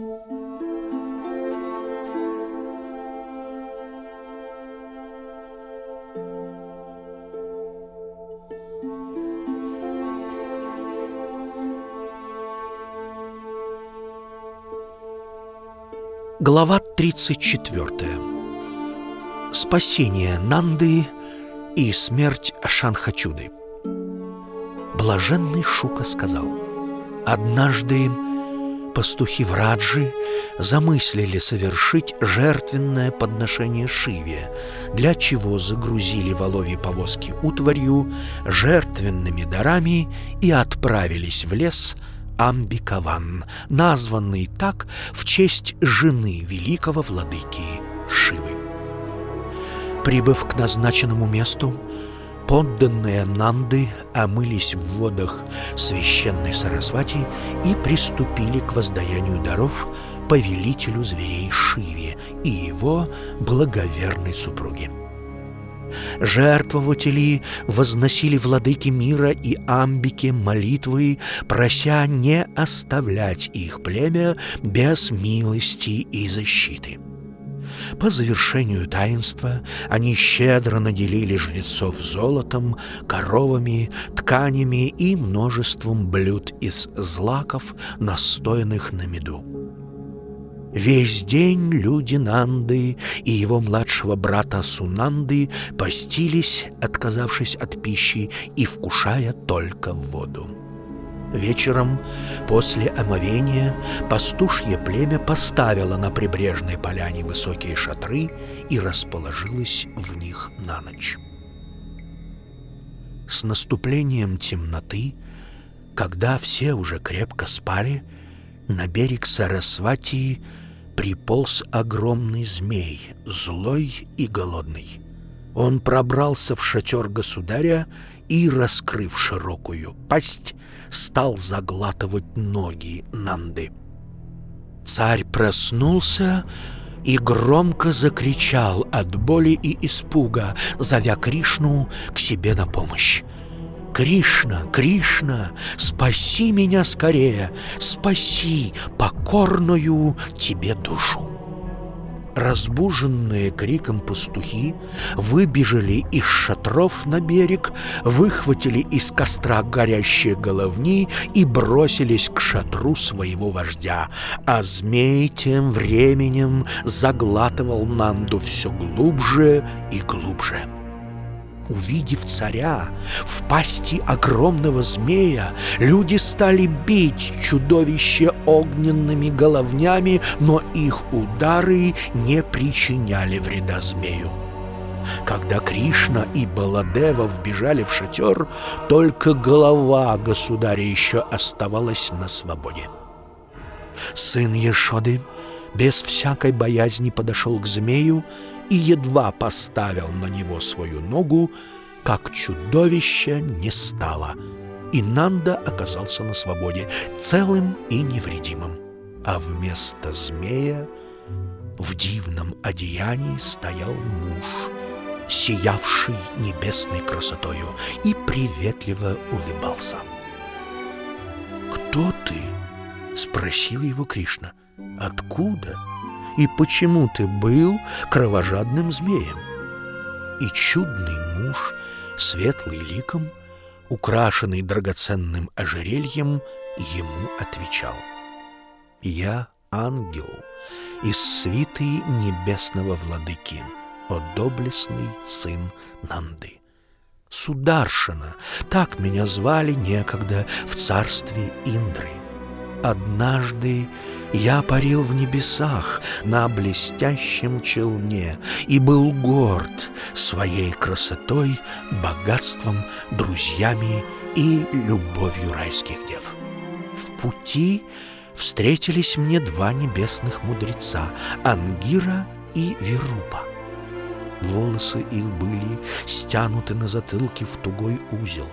Глава 34. Спасение Нанды и смерть Шанхачуды. Блаженный Шука сказал, «Однажды пастухи в Раджи замыслили совершить жертвенное подношение Шиве, для чего загрузили воловьи повозки утварью, жертвенными дарами и отправились в лес – Амбикаван, названный так в честь жены великого владыки Шивы. Прибыв к назначенному месту, подданные Нанды омылись в водах священной Сарасвати и приступили к воздаянию даров повелителю зверей Шиве и его благоверной супруге. Жертвователи возносили владыки мира и амбике молитвы, прося не оставлять их племя без милости и защиты. По завершению таинства они щедро наделили жрецов золотом, коровами, тканями и множеством блюд из злаков, настоянных на меду. Весь день люди Нанды и его младшего брата Сунанды постились, отказавшись от пищи и вкушая только воду. Вечером, после омовения, пастушье племя поставило на прибрежной поляне высокие шатры и расположилось в них на ночь. С наступлением темноты, когда все уже крепко спали, на берег Сарасвати – приполз огромный змей, злой и голодный. Он пробрался в шатер государя и, раскрыв широкую пасть, стал заглатывать ноги Нанды. Царь проснулся и громко закричал от боли и испуга, зовя Кришну к себе на помощь. Кришна, Кришна, спаси меня скорее, спаси покорную тебе душу. Разбуженные криком пастухи выбежали из шатров на берег, выхватили из костра горящие головни и бросились к шатру своего вождя, а змей тем временем заглатывал Нанду все глубже и глубже. Увидев царя в пасти огромного змея, люди стали бить чудовище огненными головнями, но их удары не причиняли вреда змею. Когда Кришна и Баладева вбежали в шатер, только голова государя еще оставалась на свободе. Сын Ешоды без всякой боязни подошел к змею и едва поставил на него свою ногу, как чудовище не стало, и Нанда оказался на свободе, целым и невредимым. А вместо змея в дивном одеянии стоял муж, сиявший небесной красотою, и приветливо улыбался. «Кто ты?» — спросил его Кришна. «Откуда?» И почему ты был кровожадным змеем? И чудный муж, светлый ликом, украшенный драгоценным ожерельем, ему отвечал. «Я ангел из свиты небесного владыки, о доблестный сын Нанды. Сударшина, так меня звали некогда в царстве Индры. Однажды я парил в небесах на блестящем челне и был горд своей красотой, богатством, друзьями и любовью райских дев. В пути встретились мне два небесных мудреца — Ангира и Верупа. Волосы их были стянуты на затылке в тугой узел.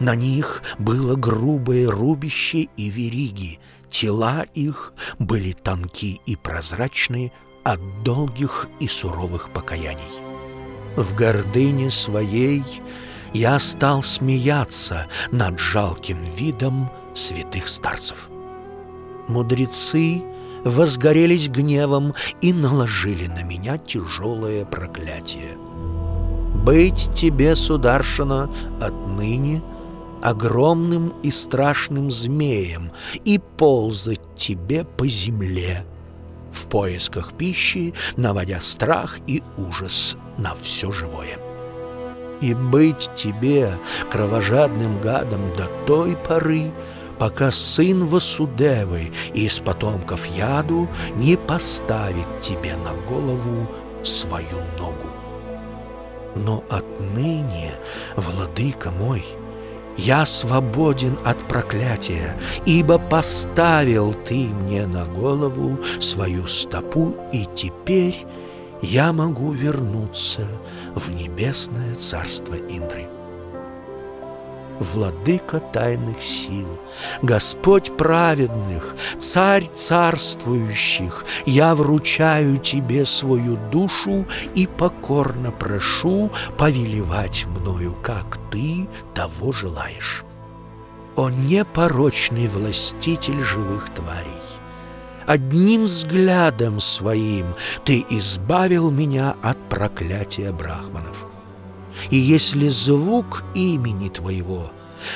На них было грубое рубище и вериги — Тела их были тонки и прозрачные от долгих и суровых покаяний. В гордыне своей я стал смеяться над жалким видом святых старцев. Мудрецы возгорелись гневом и наложили на меня тяжелое проклятие. Быть тебе, сударшина, отныне огромным и страшным змеем и ползать тебе по земле в поисках пищи, наводя страх и ужас на все живое. И быть тебе кровожадным гадом до той поры, пока сын Васудевы из потомков яду не поставит тебе на голову свою ногу. Но отныне, владыка мой, я свободен от проклятия, ибо поставил ты мне на голову свою стопу, и теперь я могу вернуться в небесное царство Индры владыка тайных сил, Господь праведных, царь царствующих, я вручаю тебе свою душу и покорно прошу повелевать мною, как ты того желаешь. О непорочный властитель живых тварей! Одним взглядом своим ты избавил меня от проклятия брахманов. И если звук имени твоего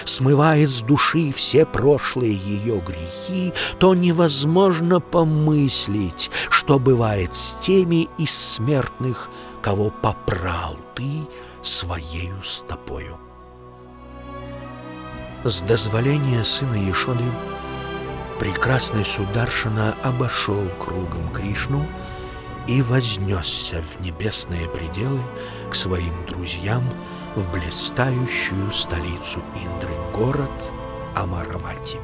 смывает с души все прошлые ее грехи, то невозможно помыслить, что бывает с теми из смертных, кого попрал ты своею стопою. С дозволения сына Ешоды прекрасный Сударшина обошел кругом Кришну и вознесся в небесные пределы к своим друзьям в блистающую столицу Индры, город Амаравати.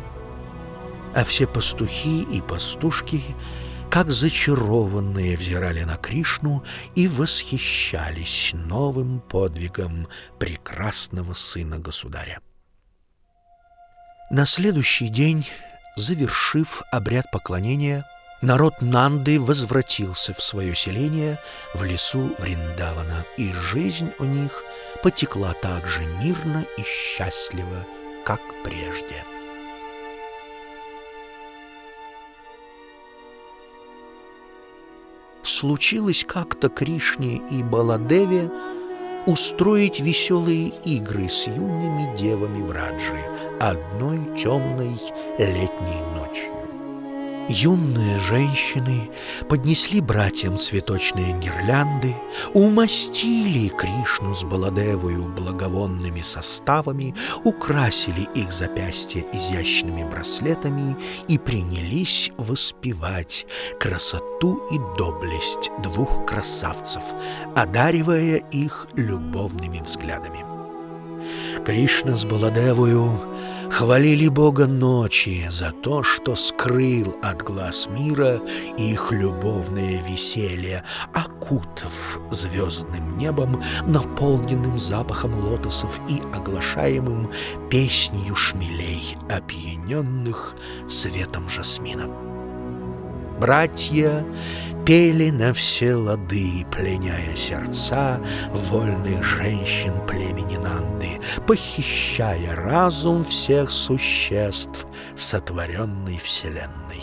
А все пастухи и пастушки, как зачарованные, взирали на Кришну и восхищались новым подвигом прекрасного сына государя. На следующий день, завершив обряд поклонения, народ Нанды возвратился в свое селение в лесу Вриндавана, и жизнь у них потекла так же мирно и счастливо, как прежде. Случилось как-то Кришне и Баладеве устроить веселые игры с юными девами в Раджи одной темной летней ночью. Юные женщины поднесли братьям цветочные гирлянды, умастили Кришну с Баладевою благовонными составами, украсили их запястья изящными браслетами и принялись воспевать красоту и доблесть двух красавцев, одаривая их любовными взглядами. Кришна с Баладевою хвалили Бога ночи за то, что скрыл от глаз мира их любовное веселье, окутав звездным небом, наполненным запахом лотосов и оглашаемым песнью шмелей, опьяненных цветом жасмина. Братья пели на все лады, пленяя сердца вольных женщин племени Нанды, похищая разум всех существ сотворенной вселенной.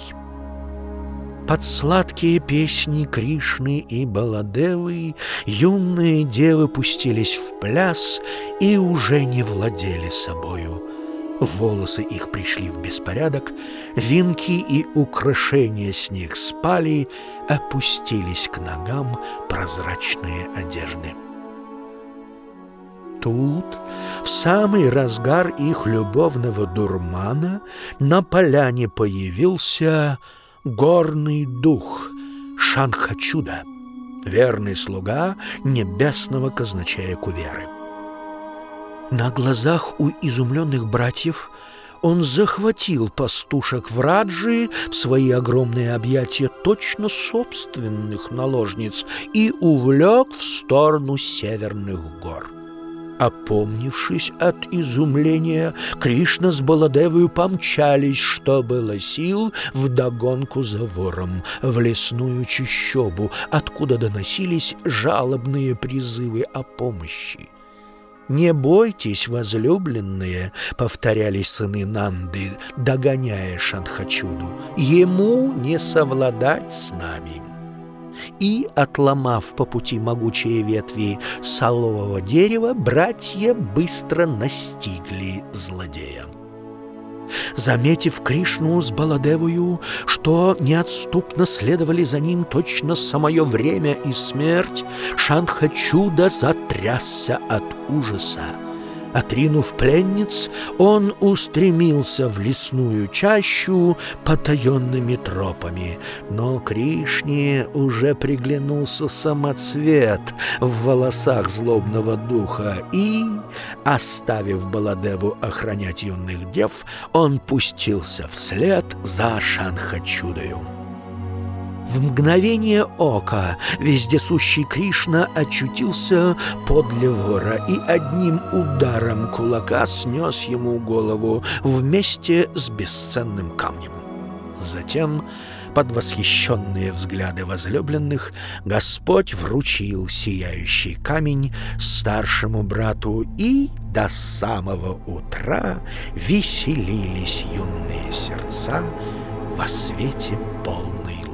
Под сладкие песни Кришны и Баладевы юные девы пустились в пляс и уже не владели собою — волосы их пришли в беспорядок, венки и украшения с них спали, опустились к ногам прозрачные одежды. Тут, в самый разгар их любовного дурмана, на поляне появился горный дух Шанхачуда, верный слуга небесного казначея Куверы. На глазах у изумленных братьев он захватил пастушек в Раджи в свои огромные объятия точно собственных наложниц и увлек в сторону северных гор. Опомнившись от изумления, Кришна с Баладевою помчались, что было сил, вдогонку за вором, в лесную чащобу, откуда доносились жалобные призывы о помощи. «Не бойтесь, возлюбленные», — повторяли сыны Нанды, догоняя Шанхачуду, «ему не совладать с нами». И, отломав по пути могучие ветви солового дерева, братья быстро настигли злодея. Заметив Кришну с Баладевою, что неотступно следовали за ним точно самое время и смерть, Шанха-чудо затрясся от ужаса. Отринув пленниц, он устремился в лесную чащу потаенными тропами. Но Кришне уже приглянулся самоцвет в волосах злобного духа, и, оставив Баладеву охранять юных дев, он пустился вслед за Шанхачудою. В мгновение ока вездесущий Кришна очутился подле вора и одним ударом кулака снес ему голову вместе с бесценным камнем. Затем, под восхищенные взгляды возлюбленных, Господь вручил сияющий камень старшему брату, и до самого утра веселились юные сердца во свете полной